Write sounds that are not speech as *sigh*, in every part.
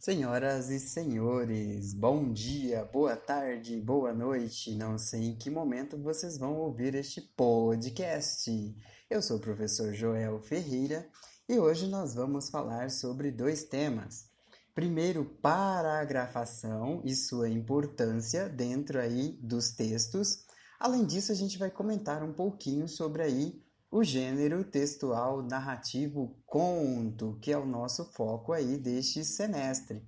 Senhoras e senhores, bom dia, boa tarde, boa noite. Não sei em que momento vocês vão ouvir este podcast. Eu sou o professor Joel Ferreira e hoje nós vamos falar sobre dois temas. Primeiro, paragrafação e sua importância dentro aí dos textos. Além disso, a gente vai comentar um pouquinho sobre aí o gênero textual narrativo conto, que é o nosso foco aí deste semestre.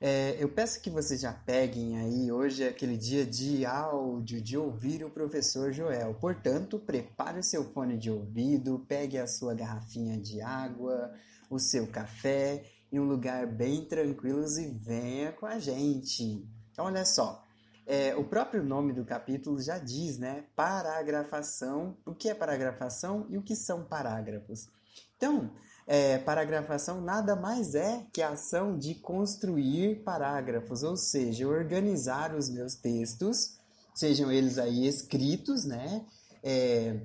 É, eu peço que vocês já peguem aí, hoje é aquele dia de áudio, de ouvir o professor Joel. Portanto, prepare o seu fone de ouvido, pegue a sua garrafinha de água, o seu café em um lugar bem tranquilo e venha com a gente. Então, olha só, é, o próprio nome do capítulo já diz, né? Paragrafação. O que é paragrafação e o que são parágrafos? Então, é, paragrafação nada mais é que a ação de construir parágrafos, ou seja, organizar os meus textos, sejam eles aí escritos, né? É,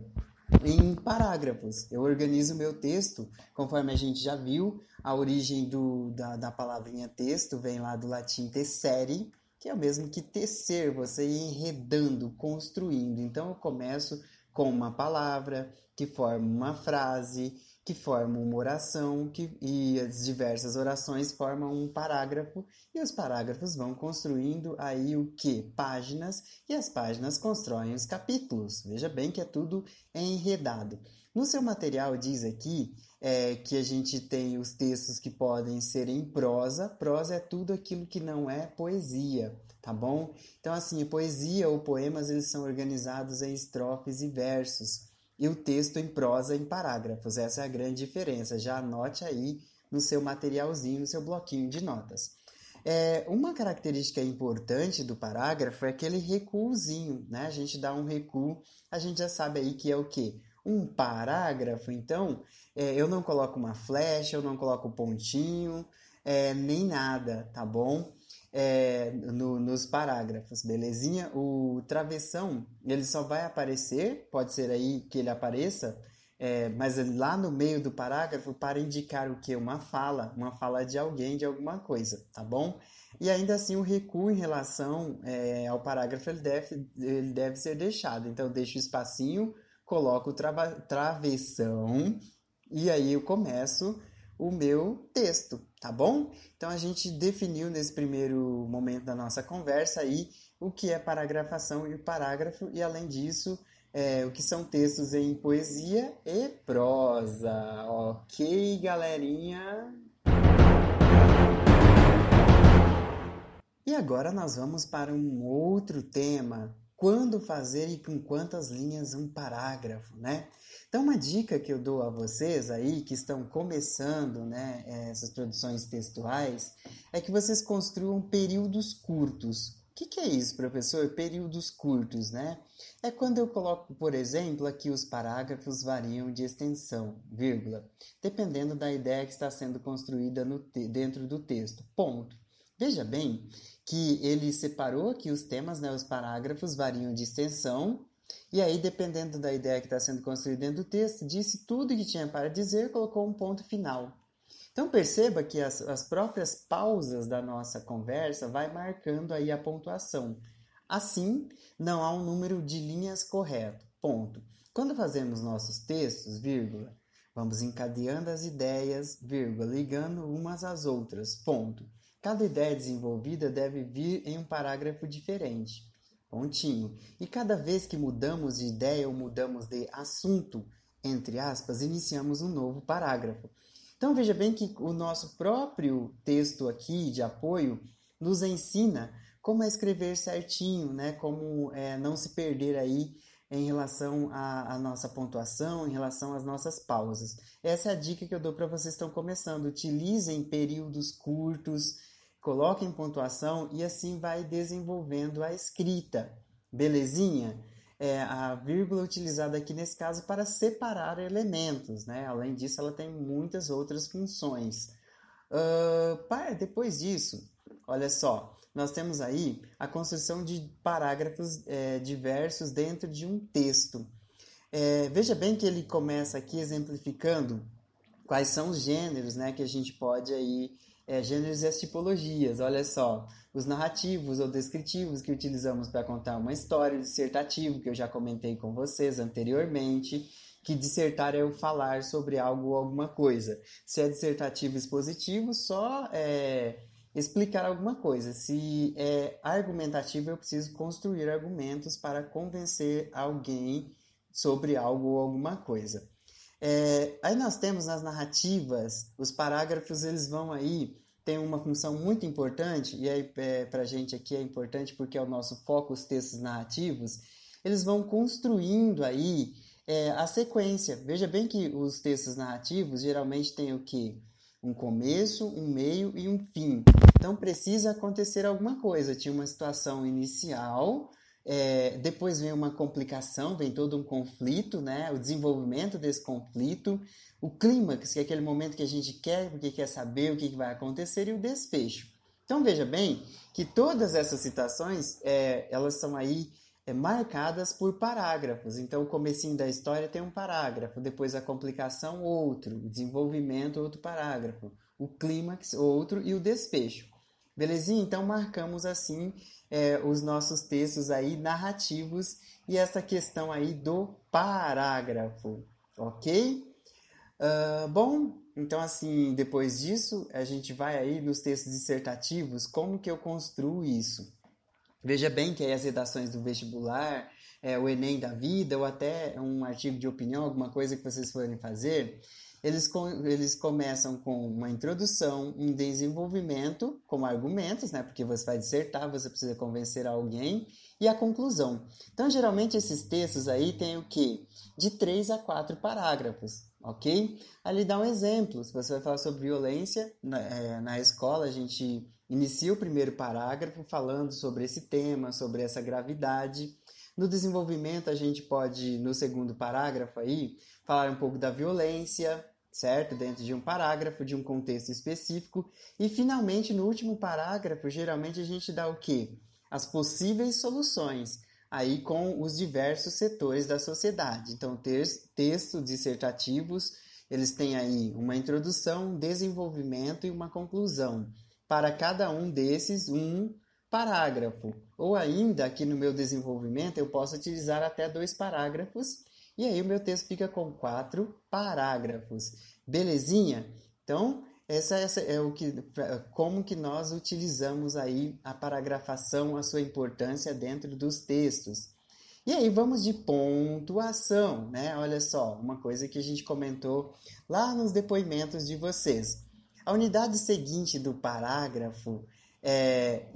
em parágrafos. Eu organizo meu texto, conforme a gente já viu, a origem do, da, da palavrinha texto vem lá do latim tessere, que é o mesmo que tecer, você ir enredando, construindo. Então eu começo com uma palavra que forma uma frase, que forma uma oração, que, e as diversas orações formam um parágrafo, e os parágrafos vão construindo aí o que? Páginas, e as páginas constroem os capítulos. Veja bem que é tudo enredado. No seu material diz aqui é, que a gente tem os textos que podem ser em prosa. Prosa é tudo aquilo que não é poesia, tá bom? Então, assim, poesia ou poemas eles são organizados em estrofes e versos. E o texto em prosa em parágrafos. Essa é a grande diferença. Já anote aí no seu materialzinho, no seu bloquinho de notas. É, uma característica importante do parágrafo é aquele recuozinho, né? A gente dá um recuo, a gente já sabe aí que é o quê? Um parágrafo, então, é, eu não coloco uma flecha, eu não coloco pontinho, é, nem nada, tá bom? É, no, nos parágrafos, belezinha? O travessão, ele só vai aparecer, pode ser aí que ele apareça, é, mas lá no meio do parágrafo para indicar o que? Uma fala, uma fala de alguém, de alguma coisa, tá bom? E ainda assim o recuo em relação é, ao parágrafo ele deve, ele deve ser deixado. Então, deixo o espacinho, coloco o travessão e aí eu começo o meu texto, tá bom? Então a gente definiu nesse primeiro momento da nossa conversa aí o que é paragrafação e parágrafo, e além disso, é, o que são textos em poesia e prosa. Ok, galerinha? E agora nós vamos para um outro tema. Quando fazer e com quantas linhas um parágrafo, né? Então, uma dica que eu dou a vocês aí que estão começando né, essas produções textuais é que vocês construam períodos curtos. O que, que é isso, professor? Períodos curtos, né? É quando eu coloco, por exemplo, aqui os parágrafos variam de extensão, vírgula, dependendo da ideia que está sendo construída no dentro do texto. Ponto. Veja bem que ele separou aqui os temas, né? Os parágrafos variam de extensão e aí, dependendo da ideia que está sendo construída dentro do texto, disse tudo o que tinha para dizer, colocou um ponto final. Então perceba que as, as próprias pausas da nossa conversa vai marcando aí a pontuação. Assim, não há um número de linhas correto. Ponto. Quando fazemos nossos textos, vírgula, vamos encadeando as ideias, vírgula, ligando umas às outras. Ponto. Cada ideia desenvolvida deve vir em um parágrafo diferente pontinho. E cada vez que mudamos de ideia ou mudamos de assunto, entre aspas, iniciamos um novo parágrafo. Então veja bem que o nosso próprio texto aqui de apoio nos ensina como é escrever certinho, né? Como é, não se perder aí em relação à, à, nossa pontuação, em relação às nossas pausas. Essa é a dica que eu dou para vocês que estão começando. Utilizem períodos curtos, coloquem pontuação e assim vai desenvolvendo a escrita. Belezinha? É a vírgula utilizada aqui nesse caso para separar elementos, né? Além disso, ela tem muitas outras funções. Uh, depois disso, olha só, nós temos aí a construção de parágrafos é, diversos dentro de um texto. É, veja bem que ele começa aqui exemplificando quais são os gêneros né, que a gente pode aí é, gêneros e as tipologias. Olha só, os narrativos ou descritivos que utilizamos para contar uma história, o dissertativo, que eu já comentei com vocês anteriormente, que dissertar é o falar sobre algo ou alguma coisa. Se é dissertativo expositivo, só é, explicar alguma coisa. Se é argumentativo, eu preciso construir argumentos para convencer alguém sobre algo ou alguma coisa. É, aí nós temos nas narrativas, os parágrafos eles vão aí, tem uma função muito importante, e aí é, para a gente aqui é importante porque é o nosso foco, os textos narrativos, eles vão construindo aí é, a sequência. Veja bem que os textos narrativos geralmente têm o que? Um começo, um meio e um fim. Então precisa acontecer alguma coisa. Tinha uma situação inicial, é, depois vem uma complicação, vem todo um conflito, né? o desenvolvimento desse conflito, o clímax, que é aquele momento que a gente quer, porque quer saber o que vai acontecer, e o desfecho. Então veja bem que todas essas citações, é, elas são aí é, marcadas por parágrafos. Então o comecinho da história tem um parágrafo, depois a complicação outro, o desenvolvimento outro parágrafo, o clímax outro e o desfecho. Belezinha? Então marcamos assim é, os nossos textos aí narrativos e essa questão aí do parágrafo, ok? Uh, bom, então assim, depois disso, a gente vai aí nos textos dissertativos, como que eu construo isso? Veja bem que aí as redações do vestibular, é, o Enem da vida, ou até um artigo de opinião, alguma coisa que vocês forem fazer, eles, eles começam com uma introdução, um desenvolvimento, como argumentos, né? Porque você vai dissertar, você precisa convencer alguém, e a conclusão. Então, geralmente, esses textos aí têm o quê? De três a quatro parágrafos, ok? Ali dá um exemplo. Se você vai falar sobre violência na, é, na escola, a gente inicia o primeiro parágrafo falando sobre esse tema, sobre essa gravidade. No desenvolvimento, a gente pode, no segundo parágrafo aí, falar um pouco da violência, certo? Dentro de um parágrafo, de um contexto específico. E finalmente, no último parágrafo, geralmente a gente dá o quê? As possíveis soluções, aí com os diversos setores da sociedade. Então, textos dissertativos, eles têm aí uma introdução, desenvolvimento e uma conclusão. Para cada um desses, um parágrafo. Ou ainda, aqui no meu desenvolvimento, eu posso utilizar até dois parágrafos e aí o meu texto fica com quatro parágrafos. Belezinha? Então, essa, essa é o que, como que nós utilizamos aí a paragrafação, a sua importância dentro dos textos. E aí vamos de pontuação, né? Olha só, uma coisa que a gente comentou lá nos depoimentos de vocês. A unidade seguinte do parágrafo é,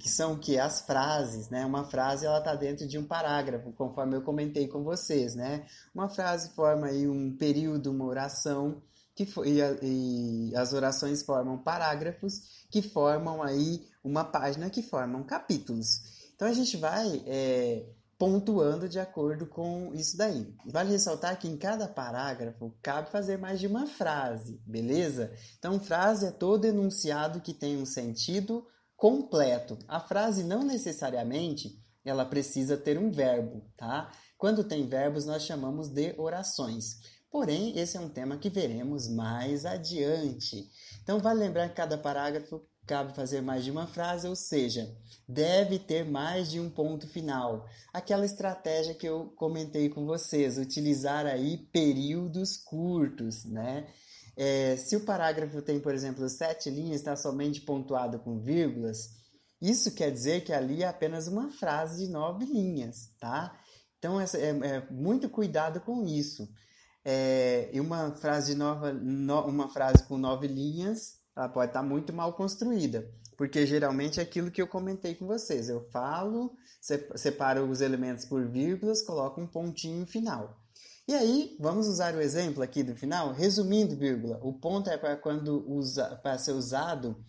que são que as frases, né? Uma frase ela está dentro de um parágrafo, conforme eu comentei com vocês, né? Uma frase forma aí um período, uma oração que e, e as orações formam parágrafos que formam aí uma página que formam capítulos. Então a gente vai é, pontuando de acordo com isso daí. Vale ressaltar que em cada parágrafo cabe fazer mais de uma frase, beleza? Então, frase é todo enunciado que tem um sentido completo. A frase não necessariamente ela precisa ter um verbo, tá? Quando tem verbos, nós chamamos de orações. Porém, esse é um tema que veremos mais adiante. Então, vale lembrar que cada parágrafo cabe fazer mais de uma frase, ou seja, deve ter mais de um ponto final. Aquela estratégia que eu comentei com vocês, utilizar aí períodos curtos, né? É, se o parágrafo tem, por exemplo, sete linhas, está somente pontuado com vírgulas, isso quer dizer que ali é apenas uma frase de nove linhas, tá? Então, é, é muito cuidado com isso. É, uma frase, nova, no, uma frase com nove linhas, ela pode estar muito mal construída, porque geralmente é aquilo que eu comentei com vocês. Eu falo, separo os elementos por vírgulas, coloco um pontinho final. E aí, vamos usar o exemplo aqui do final? Resumindo, vírgula, o ponto é para quando usa, para ser usado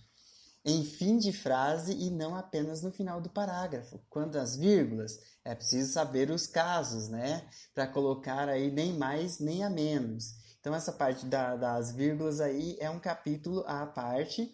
em fim de frase e não apenas no final do parágrafo. Quando as vírgulas, é preciso saber os casos, né? Para colocar aí nem mais nem a menos. Então, essa parte da, das vírgulas aí é um capítulo à parte,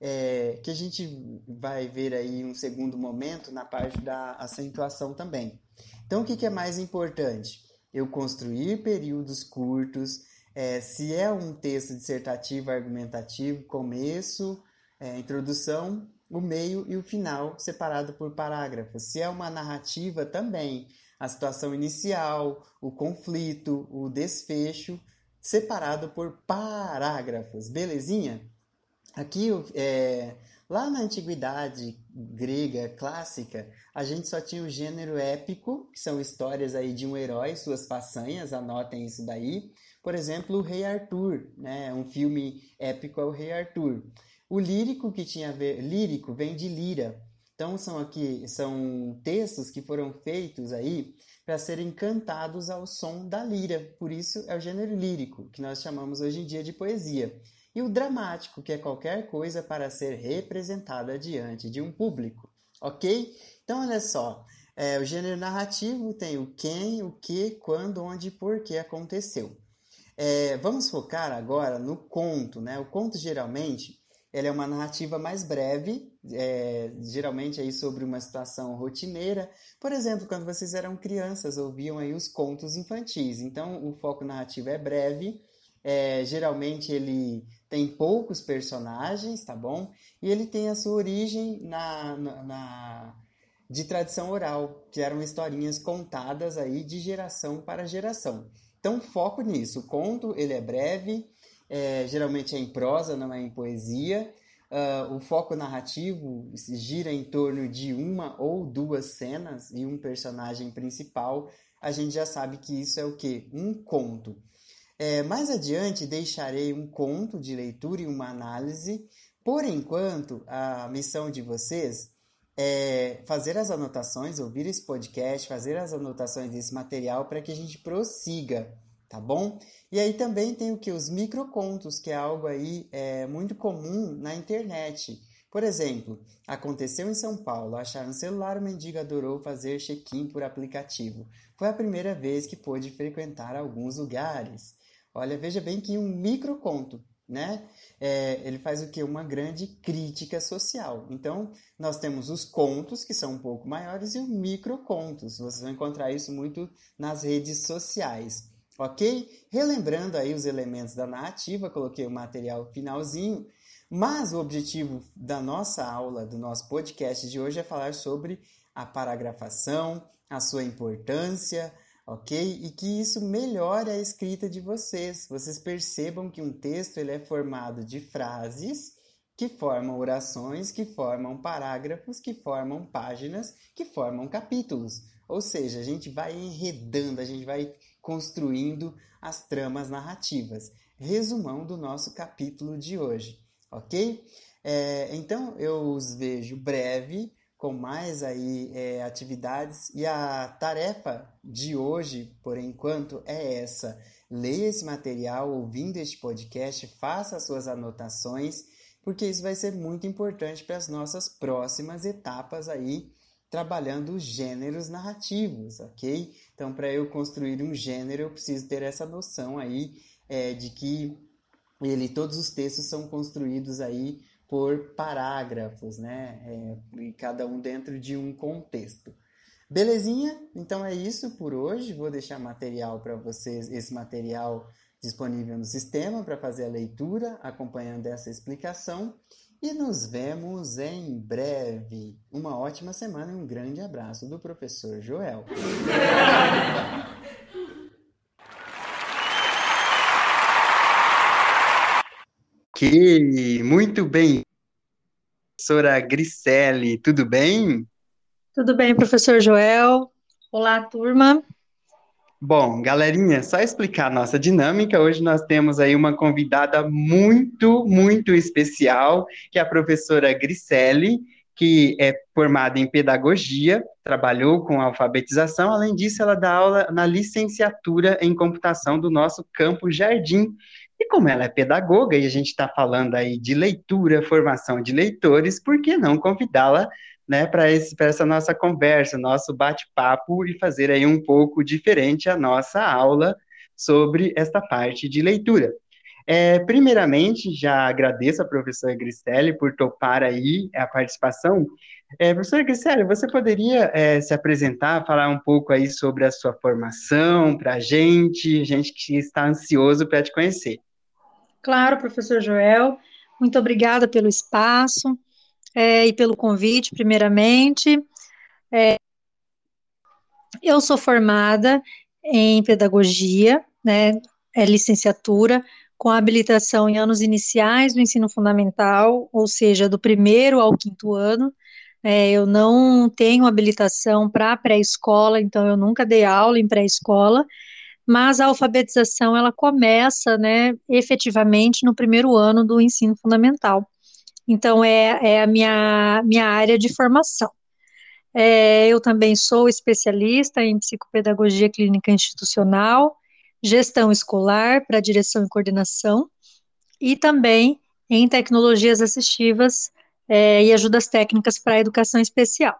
é, que a gente vai ver aí um segundo momento na parte da acentuação também. Então, o que, que é mais importante? Eu construir períodos curtos, é, se é um texto dissertativo, argumentativo, começo, é, introdução, o meio e o final separado por parágrafos. Se é uma narrativa também, a situação inicial, o conflito, o desfecho, separado por parágrafos, belezinha? Aqui, é, lá na antiguidade grega clássica, a gente só tinha o gênero épico, que são histórias aí de um herói, suas façanhas, anotem isso daí. Por exemplo, o Rei Arthur, né? Um filme épico é o Rei Arthur. O lírico que tinha a ver, lírico vem de lira. Então são aqui são textos que foram feitos aí para serem cantados ao som da lira. Por isso é o gênero lírico, que nós chamamos hoje em dia de poesia. E o dramático, que é qualquer coisa para ser representada diante de um público. Ok? Então olha só, é, o gênero narrativo tem o quem, o que, quando, onde e por que aconteceu. É, vamos focar agora no conto, né? O conto geralmente ela é uma narrativa mais breve, é, geralmente aí sobre uma situação rotineira. Por exemplo, quando vocês eram crianças, ouviam aí os contos infantis. Então, o foco narrativo é breve. É, geralmente ele tem poucos personagens, tá bom? E ele tem a sua origem na, na, na de tradição oral, que eram historinhas contadas aí de geração para geração. Então, foco nisso. O conto ele é breve, é, geralmente é em prosa, não é em poesia. Uh, o foco narrativo gira em torno de uma ou duas cenas e um personagem principal. A gente já sabe que isso é o que? Um conto. É, mais adiante deixarei um conto de leitura e uma análise. Por enquanto, a missão de vocês é fazer as anotações, ouvir esse podcast, fazer as anotações desse material para que a gente prossiga tá bom? E aí também tem o que? Os microcontos, que é algo aí é, muito comum na internet. Por exemplo, aconteceu em São Paulo, acharam um celular, o mendigo adorou fazer check-in por aplicativo. Foi a primeira vez que pôde frequentar alguns lugares. Olha, veja bem que um microconto, né? É, ele faz o que? Uma grande crítica social. Então, nós temos os contos, que são um pouco maiores, e os microcontos. Vocês vão encontrar isso muito nas redes sociais ok? Relembrando aí os elementos da narrativa, coloquei o material finalzinho, mas o objetivo da nossa aula, do nosso podcast de hoje é falar sobre a paragrafação, a sua importância, ok? E que isso melhore a escrita de vocês. Vocês percebam que um texto ele é formado de frases que formam orações, que formam parágrafos, que formam páginas, que formam capítulos. Ou seja, a gente vai enredando, a gente vai construindo as tramas narrativas. Resumão do nosso capítulo de hoje, ok? É, então eu os vejo breve, com mais aí é, atividades e a tarefa de hoje, por enquanto, é essa: leia esse material, ouvindo este podcast, faça as suas anotações, porque isso vai ser muito importante para as nossas próximas etapas aí trabalhando os gêneros narrativos, ok? Então, para eu construir um gênero, eu preciso ter essa noção aí é, de que ele, todos os textos são construídos aí por parágrafos, né? É, e cada um dentro de um contexto. Belezinha? Então é isso por hoje. Vou deixar material para vocês, esse material disponível no sistema para fazer a leitura, acompanhando essa explicação. E nos vemos em breve. Uma ótima semana e um grande abraço do professor Joel. *laughs* que muito bem, professora Griselli, tudo bem? Tudo bem, professor Joel. Olá, turma. Bom, galerinha, só explicar a nossa dinâmica. Hoje nós temos aí uma convidada muito, muito especial, que é a professora Griselli, que é formada em pedagogia, trabalhou com alfabetização, além disso, ela dá aula na licenciatura em computação do nosso campo Jardim. E como ela é pedagoga e a gente está falando aí de leitura, formação de leitores, por que não convidá-la né, para essa nossa conversa, nosso bate-papo e fazer aí um pouco diferente a nossa aula sobre esta parte de leitura. É, primeiramente, já agradeço a professora Griselli por topar aí a participação. É, professora Griselli, você poderia é, se apresentar, falar um pouco aí sobre a sua formação para a gente, gente que está ansioso para te conhecer. Claro, professor Joel. Muito obrigada pelo espaço é, e pelo convite, primeiramente. É, eu sou formada em pedagogia, né, é licenciatura, com habilitação em anos iniciais do ensino fundamental, ou seja, do primeiro ao quinto ano. É, eu não tenho habilitação para pré-escola, então eu nunca dei aula em pré-escola, mas a alfabetização ela começa, né, efetivamente no primeiro ano do ensino fundamental. Então é, é a minha, minha área de formação. É, eu também sou especialista em psicopedagogia clínica institucional, gestão escolar para direção e coordenação, e também em tecnologias assistivas é, e ajudas técnicas para a educação especial.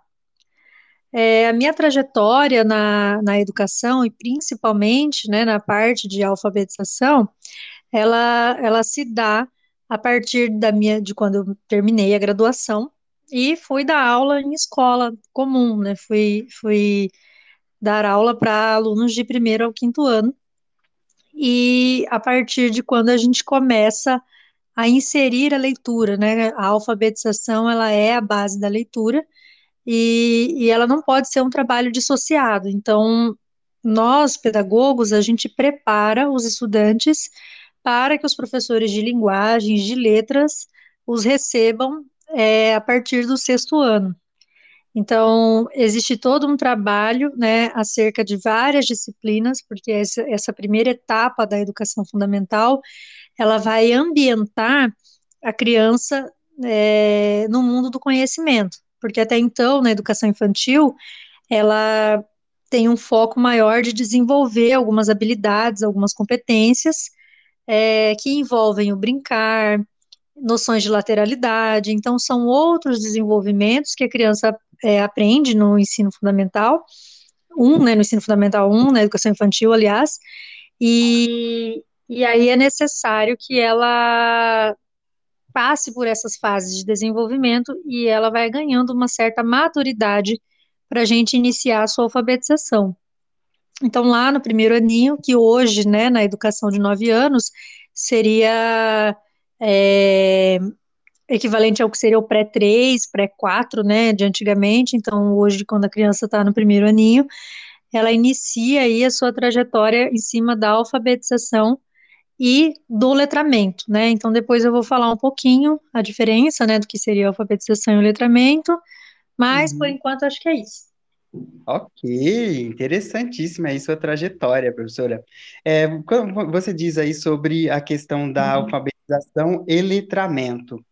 É, a minha trajetória na, na educação, e principalmente né, na parte de alfabetização, ela, ela se dá a partir da minha, de quando eu terminei a graduação, e fui dar aula em escola comum, né? Fui, fui dar aula para alunos de primeiro ao quinto ano. E a partir de quando a gente começa a inserir a leitura, né? A alfabetização ela é a base da leitura e, e ela não pode ser um trabalho dissociado. Então, nós pedagogos a gente prepara os estudantes para que os professores de linguagens, de letras, os recebam é, a partir do sexto ano. Então, existe todo um trabalho, né, acerca de várias disciplinas, porque essa, essa primeira etapa da educação fundamental, ela vai ambientar a criança é, no mundo do conhecimento, porque até então, na educação infantil, ela tem um foco maior de desenvolver algumas habilidades, algumas competências, é, que envolvem o brincar, noções de lateralidade, então são outros desenvolvimentos que a criança é, aprende no ensino fundamental, um, né, no ensino fundamental 1, um, na educação infantil, aliás, e, e aí é necessário que ela passe por essas fases de desenvolvimento e ela vai ganhando uma certa maturidade para a gente iniciar a sua alfabetização. Então, lá no primeiro aninho, que hoje, né, na educação de nove anos, seria é, equivalente ao que seria o pré-3, pré-4, né, de antigamente, então hoje, quando a criança está no primeiro aninho, ela inicia aí a sua trajetória em cima da alfabetização e do letramento, né, então depois eu vou falar um pouquinho a diferença, né, do que seria a alfabetização e o letramento, mas uhum. por enquanto acho que é isso. Ok, interessantíssima aí sua trajetória, professora. É, você diz aí sobre a questão da uhum. alfabetização e letramento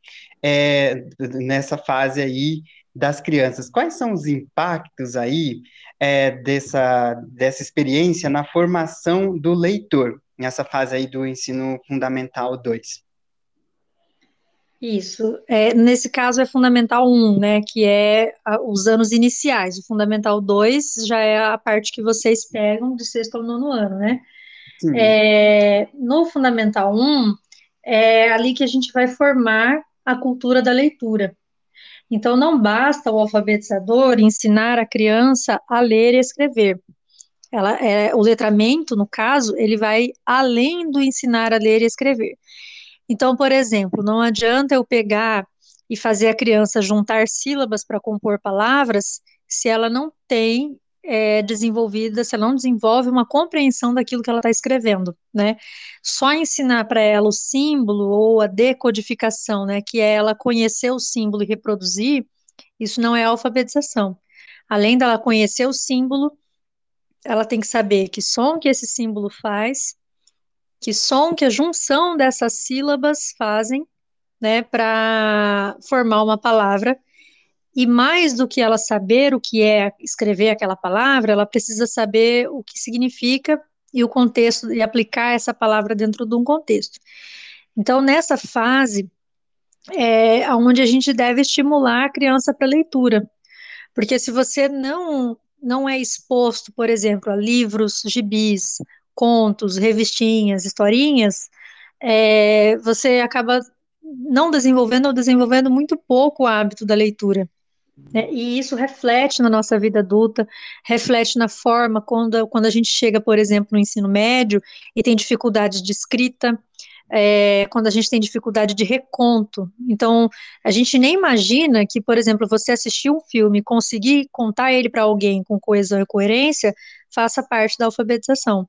é, nessa fase aí das crianças. Quais são os impactos aí é, dessa, dessa experiência na formação do leitor, nessa fase aí do ensino fundamental 2? Isso. É, nesse caso é Fundamental 1, né, que é a, os anos iniciais. O Fundamental 2 já é a parte que vocês pegam de sexto ao nono ano, né? É, no Fundamental 1, é ali que a gente vai formar a cultura da leitura. Então, não basta o alfabetizador ensinar a criança a ler e escrever. Ela, é, o letramento, no caso, ele vai além do ensinar a ler e escrever. Então, por exemplo, não adianta eu pegar e fazer a criança juntar sílabas para compor palavras se ela não tem é, desenvolvida, se ela não desenvolve uma compreensão daquilo que ela está escrevendo, né? Só ensinar para ela o símbolo ou a decodificação, né, que é ela conhecer o símbolo e reproduzir, isso não é alfabetização. Além dela conhecer o símbolo, ela tem que saber que som que esse símbolo faz, que som que a junção dessas sílabas fazem, né, para formar uma palavra. E mais do que ela saber o que é escrever aquela palavra, ela precisa saber o que significa e o contexto e aplicar essa palavra dentro de um contexto. Então, nessa fase é onde a gente deve estimular a criança para leitura, porque se você não não é exposto, por exemplo, a livros, gibis, contos, revistinhas, historinhas, é, você acaba não desenvolvendo ou desenvolvendo muito pouco o hábito da leitura. Né? E isso reflete na nossa vida adulta, reflete na forma quando, quando a gente chega, por exemplo, no ensino médio e tem dificuldades de escrita, é, quando a gente tem dificuldade de reconto. Então, a gente nem imagina que, por exemplo, você assistir um filme, conseguir contar ele para alguém com coesão e coerência, faça parte da alfabetização.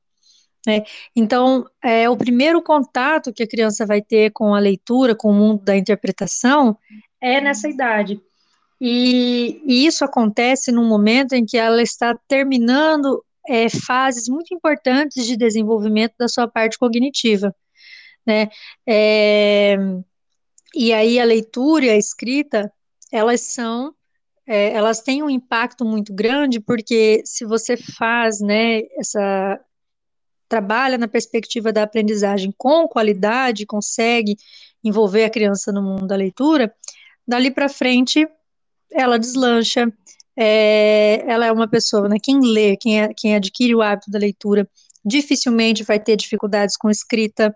Né? Então, é, o primeiro contato que a criança vai ter com a leitura, com o mundo da interpretação, é nessa idade. E, e isso acontece num momento em que ela está terminando é, fases muito importantes de desenvolvimento da sua parte cognitiva né? É, e aí a leitura e a escrita, elas são, é, elas têm um impacto muito grande, porque se você faz, né, essa, trabalha na perspectiva da aprendizagem com qualidade, consegue envolver a criança no mundo da leitura, dali para frente ela deslancha, é, ela é uma pessoa, né, quem lê, quem, quem adquire o hábito da leitura, dificilmente vai ter dificuldades com escrita,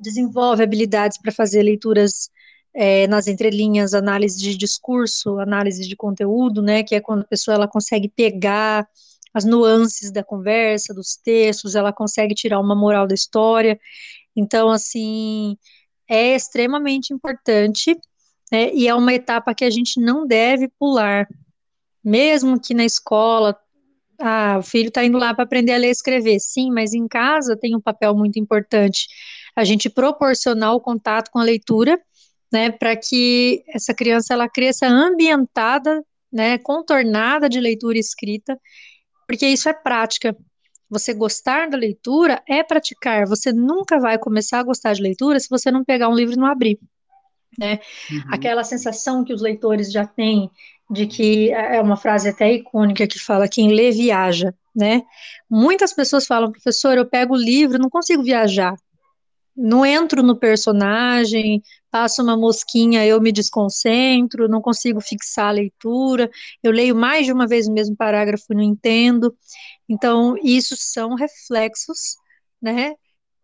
desenvolve habilidades para fazer leituras é, nas entrelinhas, análise de discurso, análise de conteúdo, né, que é quando a pessoa ela consegue pegar as nuances da conversa, dos textos, ela consegue tirar uma moral da história. Então, assim, é extremamente importante, né, e é uma etapa que a gente não deve pular, mesmo que na escola ah, o filho está indo lá para aprender a ler e escrever. Sim, mas em casa tem um papel muito importante a gente proporcionar o contato com a leitura, né, para que essa criança ela cresça ambientada, né, contornada de leitura escrita, porque isso é prática. Você gostar da leitura é praticar. Você nunca vai começar a gostar de leitura se você não pegar um livro e não abrir. Né? Uhum. Aquela sensação que os leitores já têm de que é uma frase até icônica que fala quem lê viaja, né? Muitas pessoas falam, professor, eu pego o livro, não consigo viajar não entro no personagem, passo uma mosquinha, eu me desconcentro, não consigo fixar a leitura, eu leio mais de uma vez o mesmo parágrafo e não entendo. Então, isso são reflexos, né,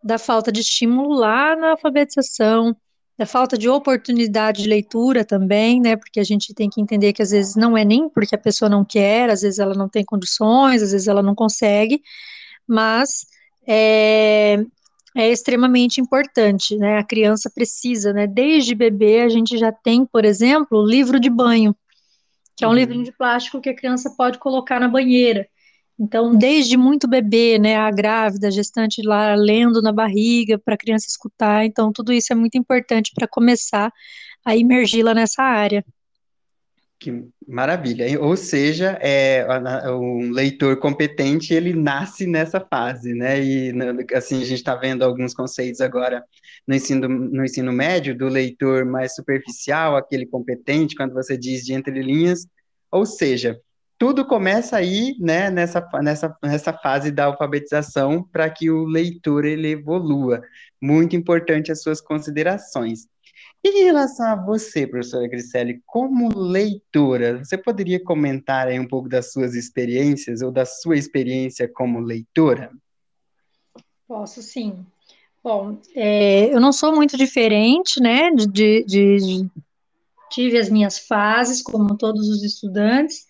da falta de estímulo lá na alfabetização, da falta de oportunidade de leitura também, né, porque a gente tem que entender que às vezes não é nem porque a pessoa não quer, às vezes ela não tem condições, às vezes ela não consegue, mas é, é extremamente importante, né? A criança precisa, né? Desde bebê a gente já tem, por exemplo, o livro de banho, que é um uhum. livrinho de plástico que a criança pode colocar na banheira. Então, desde muito bebê, né, a grávida, a gestante lá lendo na barriga para a criança escutar. Então, tudo isso é muito importante para começar a imergi-la nessa área. Que maravilha. Ou seja, é, um leitor competente, ele nasce nessa fase, né? E, assim, a gente está vendo alguns conceitos agora no ensino, no ensino médio, do leitor mais superficial, aquele competente, quando você diz de entrelinhas. Ou seja, tudo começa aí, né, nessa, nessa, nessa fase da alfabetização, para que o leitor, ele evolua. Muito importante as suas considerações. Em relação a você, professora Griselli, como leitora, você poderia comentar aí um pouco das suas experiências ou da sua experiência como leitora? Posso sim. Bom, é, eu não sou muito diferente, né, de, de, de, tive as minhas fases, como todos os estudantes,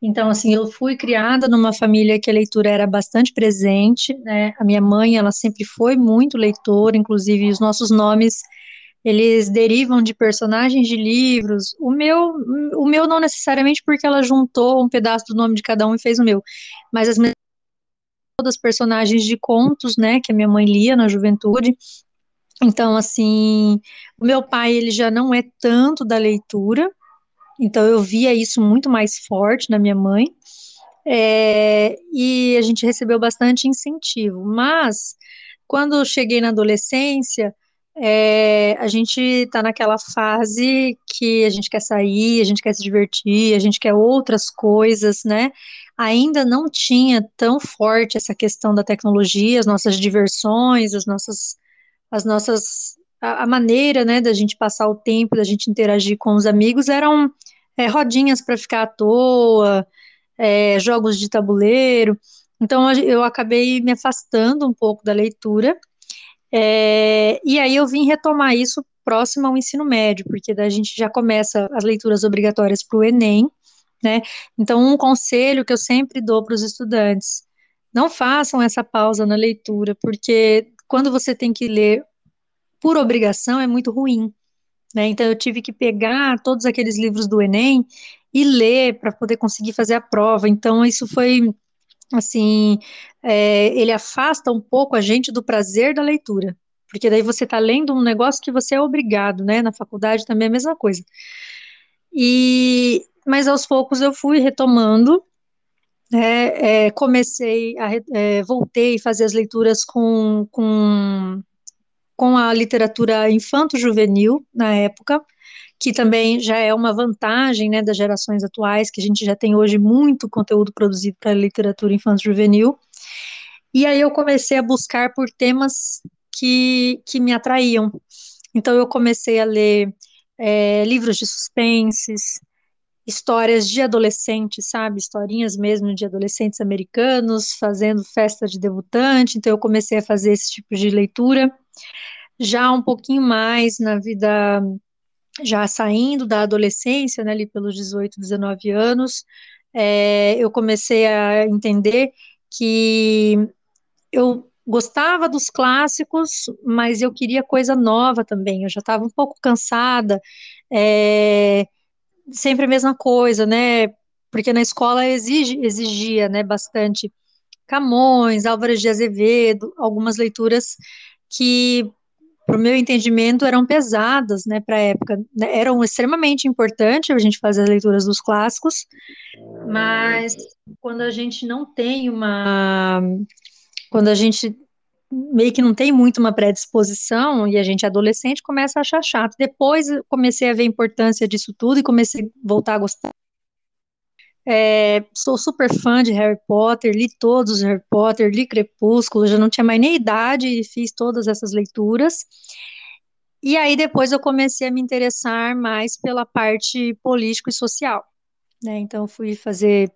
então, assim, eu fui criada numa família que a leitura era bastante presente, né, a minha mãe, ela sempre foi muito leitora, inclusive os nossos nomes eles derivam de personagens de livros. O meu, o meu não necessariamente porque ela juntou um pedaço do nome de cada um e fez o meu, mas as todas personagens de contos, né, que a minha mãe lia na juventude. Então, assim, o meu pai, ele já não é tanto da leitura, então eu via isso muito mais forte na minha mãe, é, e a gente recebeu bastante incentivo, mas quando eu cheguei na adolescência, é, a gente está naquela fase que a gente quer sair, a gente quer se divertir, a gente quer outras coisas, né? Ainda não tinha tão forte essa questão da tecnologia, as nossas diversões, as nossas, as nossas, a, a maneira, né, da gente passar o tempo, da gente interagir com os amigos eram é, rodinhas para ficar à toa, é, jogos de tabuleiro. Então eu acabei me afastando um pouco da leitura é, e aí eu vim retomar isso próximo ao ensino médio, porque a gente já começa as leituras obrigatórias para o Enem, né? Então, um conselho que eu sempre dou para os estudantes: não façam essa pausa na leitura, porque quando você tem que ler por obrigação é muito ruim. Né? Então eu tive que pegar todos aqueles livros do Enem e ler para poder conseguir fazer a prova. Então isso foi assim, é, ele afasta um pouco a gente do prazer da leitura, porque daí você está lendo um negócio que você é obrigado, né? Na faculdade também é a mesma coisa. E mas aos poucos eu fui retomando é, é, comecei a é, voltei a fazer as leituras com, com, com a literatura infanto-juvenil na época, que também já é uma vantagem né, das gerações atuais, que a gente já tem hoje muito conteúdo produzido para literatura infanto-juvenil. E aí eu comecei a buscar por temas que, que me atraíam. Então eu comecei a ler é, livros de suspenses, histórias de adolescentes, sabe? Historinhas mesmo de adolescentes americanos fazendo festa de debutante. Então, eu comecei a fazer esse tipo de leitura. Já um pouquinho mais na vida, já saindo da adolescência, né, ali pelos 18, 19 anos, é, eu comecei a entender que eu gostava dos clássicos, mas eu queria coisa nova também. Eu já estava um pouco cansada. É, sempre a mesma coisa, né? Porque na escola exige, exigia, né, bastante Camões, Álvares de Azevedo, algumas leituras que, para o meu entendimento, eram pesadas, né, para a época. Eram extremamente importantes a gente fazer as leituras dos clássicos, mas quando a gente não tem uma. Quando a gente meio que não tem muito uma predisposição e a gente adolescente começa a achar chato. Depois comecei a ver a importância disso tudo e comecei a voltar a gostar. É, sou super fã de Harry Potter, li todos os Harry Potter, li Crepúsculo, já não tinha mais nem idade e fiz todas essas leituras. E aí depois eu comecei a me interessar mais pela parte político e social. Né? Então fui fazer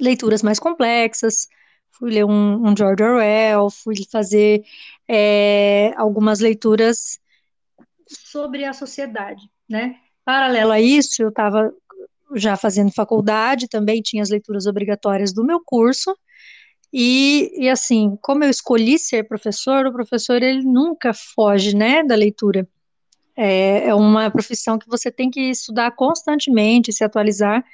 leituras mais complexas, fui ler um, um George Orwell, fui fazer é, algumas leituras sobre a sociedade, né? Paralelo a isso, eu estava já fazendo faculdade, também tinha as leituras obrigatórias do meu curso, e, e, assim, como eu escolhi ser professor, o professor ele nunca foge, né, da leitura. É, é uma profissão que você tem que estudar constantemente, se atualizar.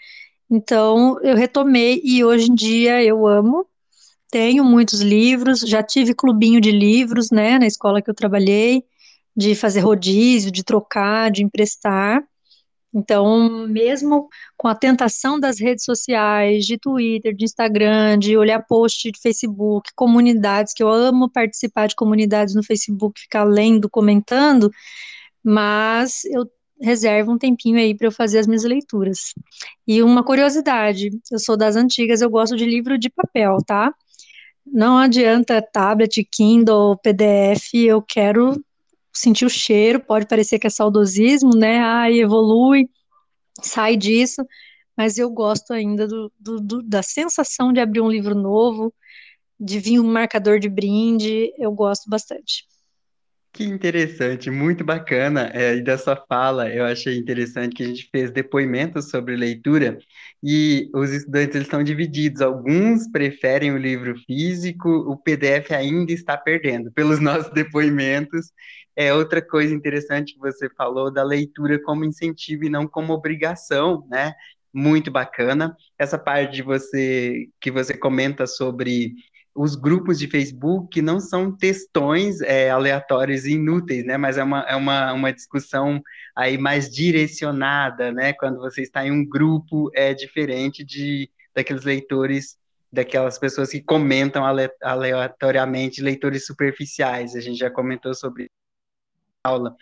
Então, eu retomei e hoje em dia eu amo tenho muitos livros, já tive clubinho de livros, né, na escola que eu trabalhei, de fazer rodízio, de trocar, de emprestar. Então, mesmo com a tentação das redes sociais, de Twitter, de Instagram, de olhar post de Facebook, comunidades, que eu amo participar de comunidades no Facebook, ficar lendo, comentando, mas eu reservo um tempinho aí para eu fazer as minhas leituras. E uma curiosidade, eu sou das antigas, eu gosto de livro de papel, tá? Não adianta tablet, Kindle, PDF, eu quero sentir o cheiro, pode parecer que é saudosismo, né? Ah, evolui, sai disso, mas eu gosto ainda do, do, do, da sensação de abrir um livro novo, de vir um marcador de brinde, eu gosto bastante. Que interessante, muito bacana. É, e dessa fala, eu achei interessante que a gente fez depoimentos sobre leitura e os estudantes eles estão divididos. Alguns preferem o livro físico, o PDF ainda está perdendo. Pelos *laughs* nossos depoimentos, é outra coisa interessante que você falou da leitura como incentivo e não como obrigação, né? Muito bacana. Essa parte de você que você comenta sobre os grupos de Facebook não são textões é, aleatórios e inúteis, né? Mas é uma, é uma, uma discussão aí mais direcionada, né? Quando você está em um grupo é diferente de daqueles leitores, daquelas pessoas que comentam aleatoriamente, leitores superficiais. A gente já comentou sobre aula.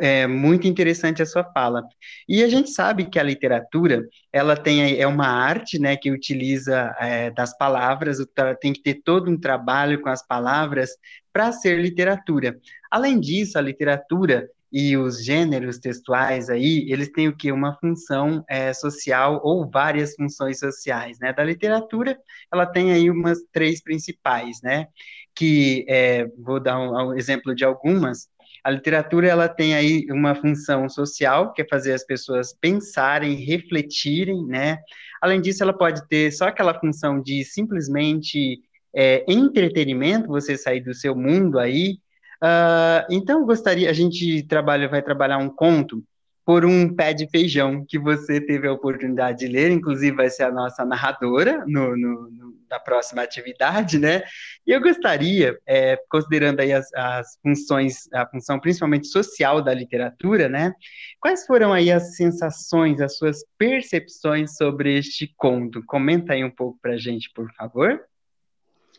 É muito interessante a sua fala. E a gente sabe que a literatura, ela tem é uma arte, né, que utiliza é, das palavras, tem que ter todo um trabalho com as palavras para ser literatura. Além disso, a literatura e os gêneros textuais aí, eles têm o que? Uma função é, social ou várias funções sociais, né? Da literatura, ela tem aí umas três principais, né? Que, é, vou dar um, um exemplo de algumas, a literatura ela tem aí uma função social, que é fazer as pessoas pensarem, refletirem, né? Além disso, ela pode ter só aquela função de simplesmente é, entretenimento, você sair do seu mundo aí Uh, então, gostaria, a gente trabalha, vai trabalhar um conto por um pé de feijão que você teve a oportunidade de ler, inclusive vai ser a nossa narradora no, no, no na próxima atividade, né? E eu gostaria, é, considerando aí as, as, funções, a função principalmente social da literatura, né? Quais foram aí as sensações, as suas percepções sobre este conto? Comenta aí um pouco para a gente, por favor.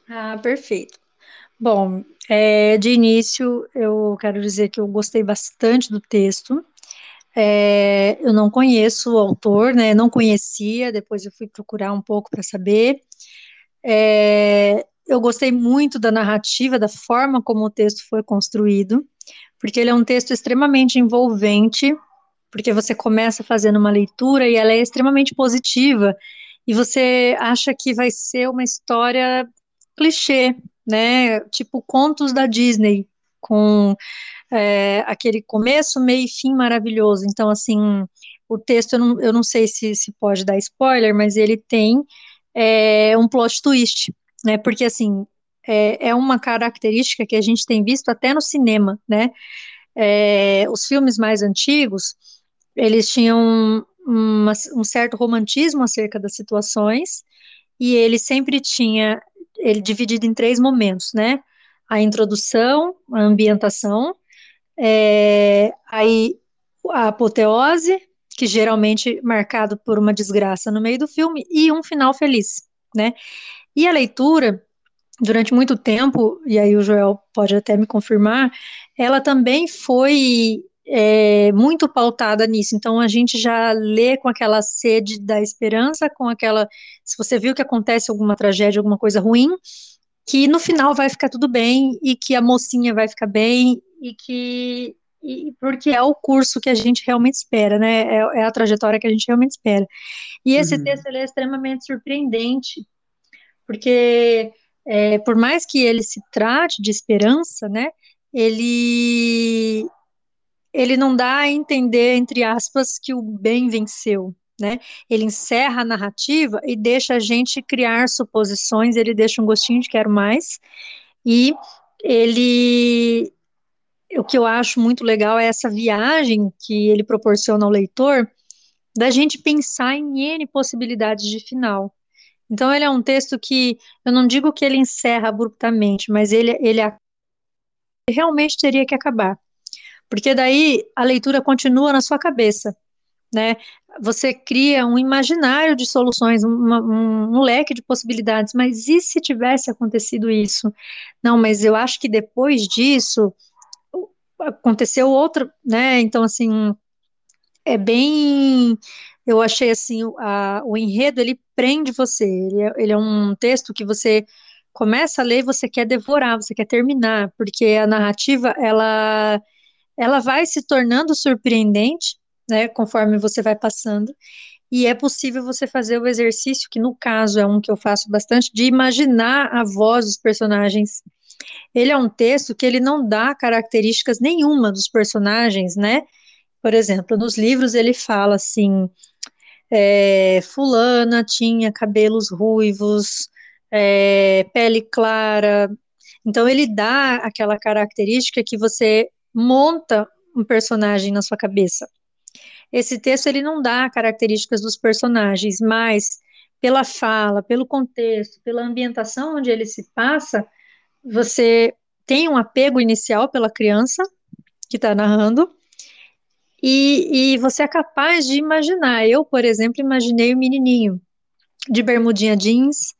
Ah, perfeito. Bom, é, de início eu quero dizer que eu gostei bastante do texto. É, eu não conheço o autor, né? Não conhecia, depois eu fui procurar um pouco para saber. É, eu gostei muito da narrativa, da forma como o texto foi construído, porque ele é um texto extremamente envolvente, porque você começa fazendo uma leitura e ela é extremamente positiva, e você acha que vai ser uma história clichê, né? Tipo contos da Disney, com é, aquele começo, meio e fim maravilhoso. Então, assim, o texto, eu não, eu não sei se, se pode dar spoiler, mas ele tem é, um plot twist, né? Porque, assim, é, é uma característica que a gente tem visto até no cinema, né? É, os filmes mais antigos, eles tinham uma, um certo romantismo acerca das situações, e ele sempre tinha ele dividido em três momentos, né? A introdução, a ambientação, é, aí a apoteose, que geralmente marcado por uma desgraça no meio do filme, e um final feliz, né? E a leitura, durante muito tempo, e aí o Joel pode até me confirmar, ela também foi é, muito pautada nisso. Então a gente já lê com aquela sede da esperança, com aquela. Se você viu que acontece alguma tragédia, alguma coisa ruim, que no final vai ficar tudo bem e que a mocinha vai ficar bem e que. E, porque é o curso que a gente realmente espera, né? É, é a trajetória que a gente realmente espera. E esse uhum. texto é extremamente surpreendente, porque é, por mais que ele se trate de esperança, né? Ele ele não dá a entender, entre aspas, que o bem venceu, né? Ele encerra a narrativa e deixa a gente criar suposições, ele deixa um gostinho de quero mais, e ele o que eu acho muito legal é essa viagem que ele proporciona ao leitor da gente pensar em N possibilidades de final. Então ele é um texto que eu não digo que ele encerra abruptamente, mas ele ele realmente teria que acabar porque daí a leitura continua na sua cabeça, né? Você cria um imaginário de soluções, uma, um, um leque de possibilidades, mas e se tivesse acontecido isso? Não, mas eu acho que depois disso aconteceu outra, né? Então, assim, é bem. Eu achei assim, a, o enredo ele prende você. Ele é, ele é um texto que você começa a ler, você quer devorar, você quer terminar, porque a narrativa ela ela vai se tornando surpreendente, né, conforme você vai passando, e é possível você fazer o exercício, que no caso é um que eu faço bastante, de imaginar a voz dos personagens. Ele é um texto que ele não dá características nenhuma dos personagens, né? Por exemplo, nos livros ele fala assim, é, fulana tinha cabelos ruivos, é, pele clara, então ele dá aquela característica que você monta um personagem na sua cabeça. Esse texto ele não dá características dos personagens, mas pela fala, pelo contexto, pela ambientação onde ele se passa, você tem um apego inicial pela criança que está narrando, e, e, você é capaz de imaginar. Eu, por exemplo, imaginei o menininho de bermudinha jeans,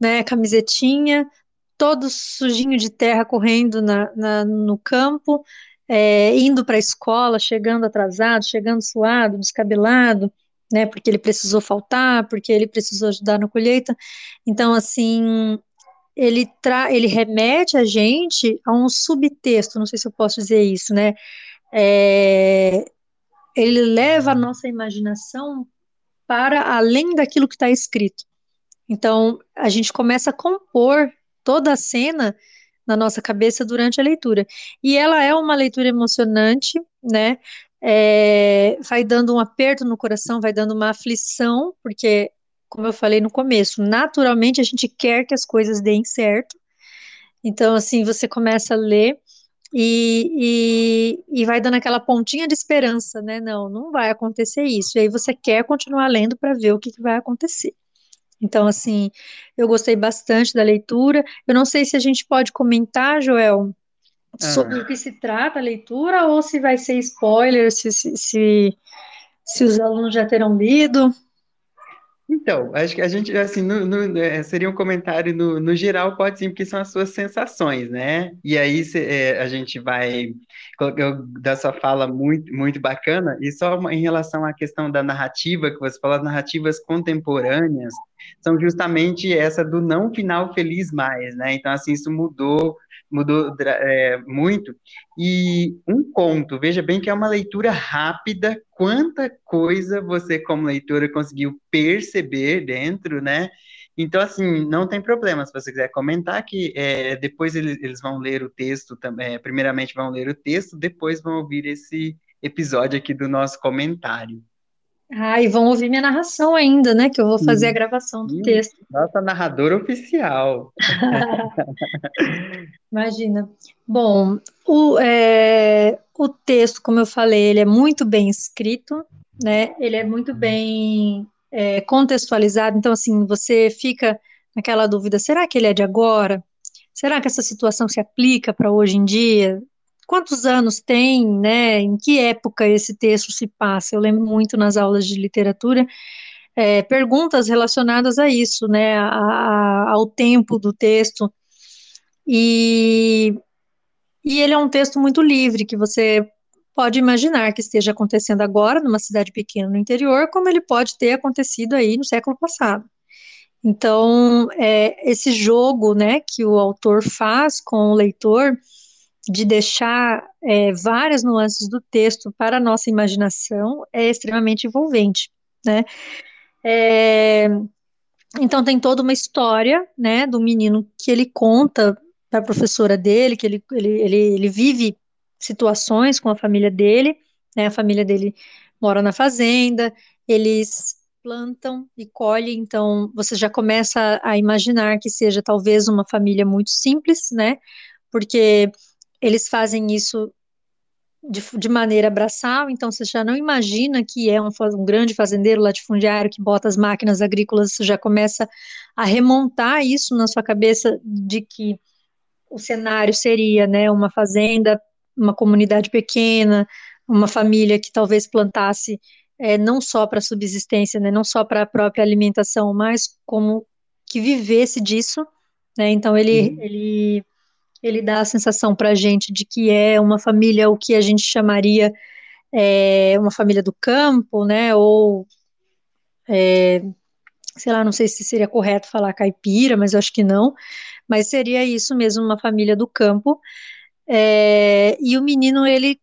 né, camisetinha, todo sujinho de terra correndo na, na no campo, é, indo para a escola, chegando atrasado, chegando suado, descabelado, né, porque ele precisou faltar, porque ele precisou ajudar na colheita. Então, assim, ele, tra ele remete a gente a um subtexto, não sei se eu posso dizer isso, né? É, ele leva a nossa imaginação para além daquilo que está escrito. Então, a gente começa a compor toda a cena na nossa cabeça durante a leitura. E ela é uma leitura emocionante, né? É, vai dando um aperto no coração, vai dando uma aflição, porque, como eu falei no começo, naturalmente a gente quer que as coisas deem certo. Então, assim, você começa a ler, e, e, e vai dando aquela pontinha de esperança, né? Não, não vai acontecer isso. E aí você quer continuar lendo para ver o que, que vai acontecer. Então, assim, eu gostei bastante da leitura. Eu não sei se a gente pode comentar, Joel, sobre ah. o que se trata a leitura ou se vai ser spoiler, se, se, se, se os alunos já terão lido. Então, acho que a gente, assim, no, no, é, seria um comentário no, no geral, pode sim, porque são as suas sensações, né? E aí cê, é, a gente vai, da sua fala muito, muito bacana, e só em relação à questão da narrativa, que você falou, as narrativas contemporâneas, são justamente essa do não final feliz mais, né? Então, assim, isso mudou mudou é, muito. E um conto, veja bem que é uma leitura rápida, quanta coisa você, como leitora, conseguiu perceber dentro, né? Então, assim, não tem problema se você quiser comentar que é, depois eles, eles, vão ler o texto também. Primeiramente vão ler o texto, depois vão ouvir esse episódio aqui do nosso comentário. Ah, e vão ouvir minha narração ainda, né? Que eu vou fazer a gravação do texto. Nossa narradora oficial. *laughs* Imagina. Bom, o, é, o texto, como eu falei, ele é muito bem escrito, né? Ele é muito bem é, contextualizado. Então, assim, você fica naquela dúvida: será que ele é de agora? Será que essa situação se aplica para hoje em dia? Quantos anos tem, né, em que época esse texto se passa. Eu lembro muito nas aulas de literatura, é, perguntas relacionadas a isso, né, a, a, ao tempo do texto. E, e ele é um texto muito livre, que você pode imaginar que esteja acontecendo agora numa cidade pequena no interior, como ele pode ter acontecido aí no século passado. Então, é, esse jogo, né, que o autor faz com o leitor, de deixar é, várias nuances do texto para a nossa imaginação é extremamente envolvente, né? É, então tem toda uma história, né, do menino que ele conta para a professora dele, que ele, ele, ele, ele vive situações com a família dele, né, a família dele mora na fazenda, eles plantam e colhem, então você já começa a imaginar que seja talvez uma família muito simples, né, porque eles fazem isso de, de, maneira braçal, então você já não imagina que é um, um, grande fazendeiro latifundiário que bota as máquinas agrícolas, você já começa a remontar isso na sua cabeça de que o cenário seria, né, uma fazenda, uma comunidade pequena, uma família que talvez plantasse é, não só para subsistência, né, não só para a própria alimentação, mas como que vivesse disso, né, então ele, uhum. ele ele dá a sensação para a gente de que é uma família, o que a gente chamaria é, uma família do campo, né, ou, é, sei lá, não sei se seria correto falar caipira, mas eu acho que não, mas seria isso mesmo, uma família do campo, é, e o menino, ele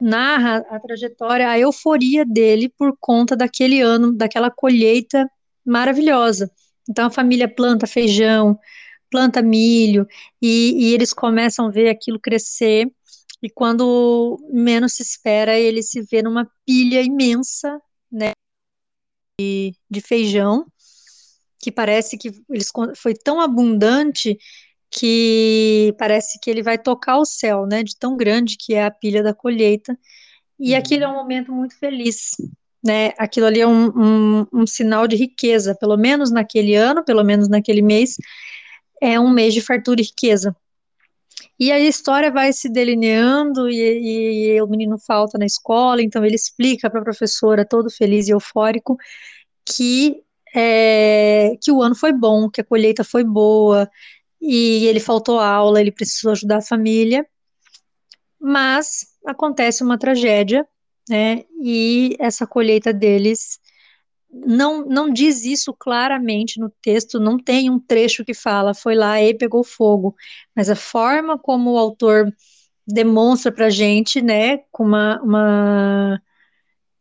narra a trajetória, a euforia dele por conta daquele ano, daquela colheita maravilhosa. Então a família planta feijão, planta milho, e, e eles começam a ver aquilo crescer, e quando menos se espera, ele se vê numa pilha imensa, né, de, de feijão, que parece que eles, foi tão abundante que parece que ele vai tocar o céu, né, de tão grande que é a pilha da colheita, e uhum. aquilo é um momento muito feliz, né, aquilo ali é um, um, um sinal de riqueza, pelo menos naquele ano, pelo menos naquele mês, é um mês de fartura e riqueza. E a história vai se delineando e, e o menino falta na escola, então ele explica para a professora, todo feliz e eufórico, que, é, que o ano foi bom, que a colheita foi boa, e ele faltou aula, ele precisou ajudar a família, mas acontece uma tragédia, né, e essa colheita deles não, não diz isso claramente no texto, não tem um trecho que fala, foi lá e pegou fogo, mas a forma como o autor demonstra para gente, né, com uma, uma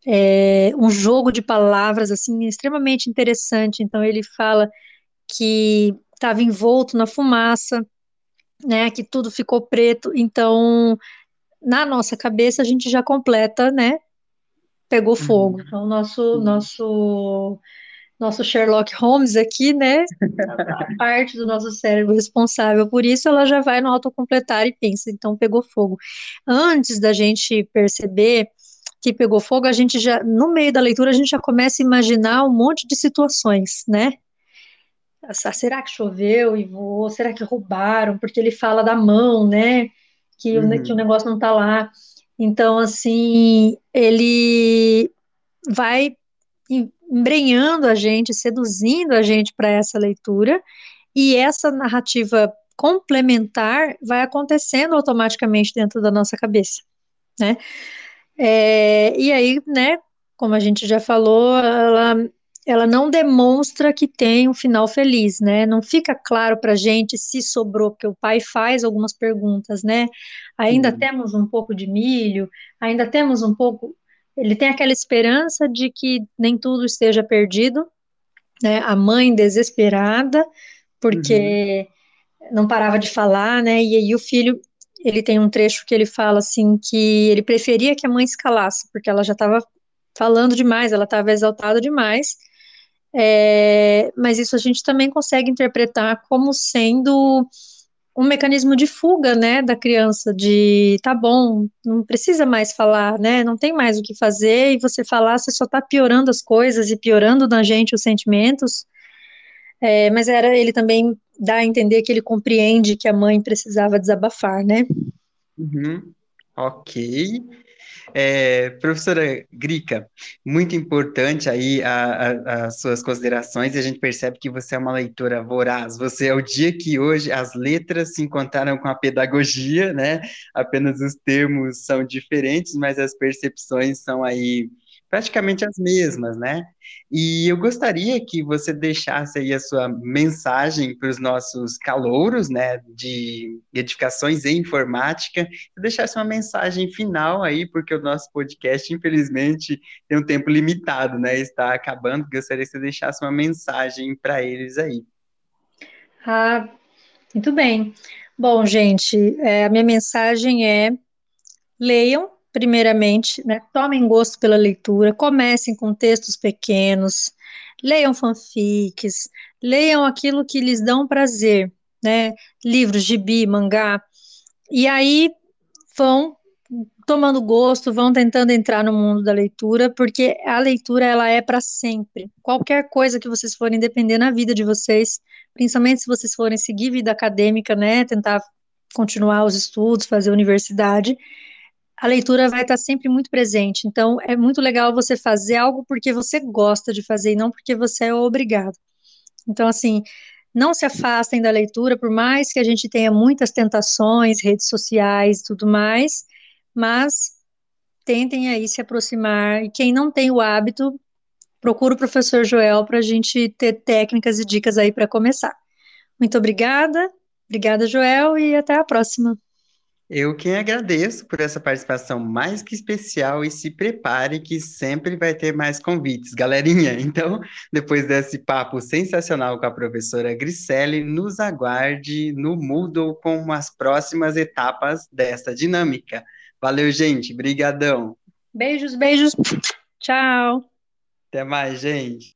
é, um jogo de palavras assim extremamente interessante. Então ele fala que estava envolto na fumaça, né, que tudo ficou preto. Então na nossa cabeça a gente já completa, né, pegou fogo. Uhum. Então, nosso, nosso nosso Sherlock Holmes aqui, né? *laughs* A parte do nosso cérebro responsável por isso, ela já vai no autocompletar e pensa, então pegou fogo. Antes da gente perceber que pegou fogo, a gente já, no meio da leitura, a gente já começa a imaginar um monte de situações, né? Será que choveu e voou? Será que roubaram? Porque ele fala da mão, né? Que, uhum. o, que o negócio não tá lá. Então, assim, ele vai embrenhando a gente, seduzindo a gente para essa leitura, e essa narrativa complementar vai acontecendo automaticamente dentro da nossa cabeça, né? É, e aí, né, como a gente já falou, ela, ela não demonstra que tem um final feliz, né? Não fica claro para gente se sobrou, porque o pai faz algumas perguntas, né? Ainda uhum. temos um pouco de milho, ainda temos um pouco ele tem aquela esperança de que nem tudo esteja perdido, né? A mãe desesperada, porque uhum. não parava de falar, né? E aí o filho, ele tem um trecho que ele fala assim que ele preferia que a mãe escalasse, porque ela já estava falando demais, ela estava exaltada demais. É, mas isso a gente também consegue interpretar como sendo um mecanismo de fuga, né, da criança, de tá bom, não precisa mais falar, né, não tem mais o que fazer, e você falar, você só tá piorando as coisas e piorando na gente os sentimentos, é, mas era, ele também dá a entender que ele compreende que a mãe precisava desabafar, né. Uhum. Ok. É, professora Grica, muito importante aí as suas considerações e a gente percebe que você é uma leitora voraz. Você é o dia que hoje as letras se encontraram com a pedagogia, né? Apenas os termos são diferentes, mas as percepções são aí praticamente as mesmas, né? E eu gostaria que você deixasse aí a sua mensagem para os nossos calouros, né, de edificações em informática, e deixasse uma mensagem final aí, porque o nosso podcast, infelizmente, tem um tempo limitado, né, está acabando, gostaria que você deixasse uma mensagem para eles aí. Ah, muito bem. Bom, gente, é, a minha mensagem é leiam primeiramente, né, tomem gosto pela leitura, comecem com textos pequenos, leiam fanfics, leiam aquilo que lhes dão prazer, né, livros, gibi, mangá, e aí vão tomando gosto, vão tentando entrar no mundo da leitura, porque a leitura ela é para sempre. Qualquer coisa que vocês forem depender na vida de vocês, principalmente se vocês forem seguir vida acadêmica, né, tentar continuar os estudos, fazer universidade, a leitura vai estar sempre muito presente. Então, é muito legal você fazer algo porque você gosta de fazer e não porque você é obrigado. Então, assim, não se afastem da leitura, por mais que a gente tenha muitas tentações, redes sociais e tudo mais, mas tentem aí se aproximar. E quem não tem o hábito, procura o professor Joel para a gente ter técnicas e dicas aí para começar. Muito obrigada, obrigada, Joel, e até a próxima. Eu quem agradeço por essa participação mais que especial e se prepare que sempre vai ter mais convites, galerinha. *laughs* Então, depois desse papo sensacional com a professora Griselli, nos aguarde no Moodle com as próximas etapas dessa dinâmica. Valeu, gente. Brigadão. Beijos, beijos. Tchau. Até mais, gente.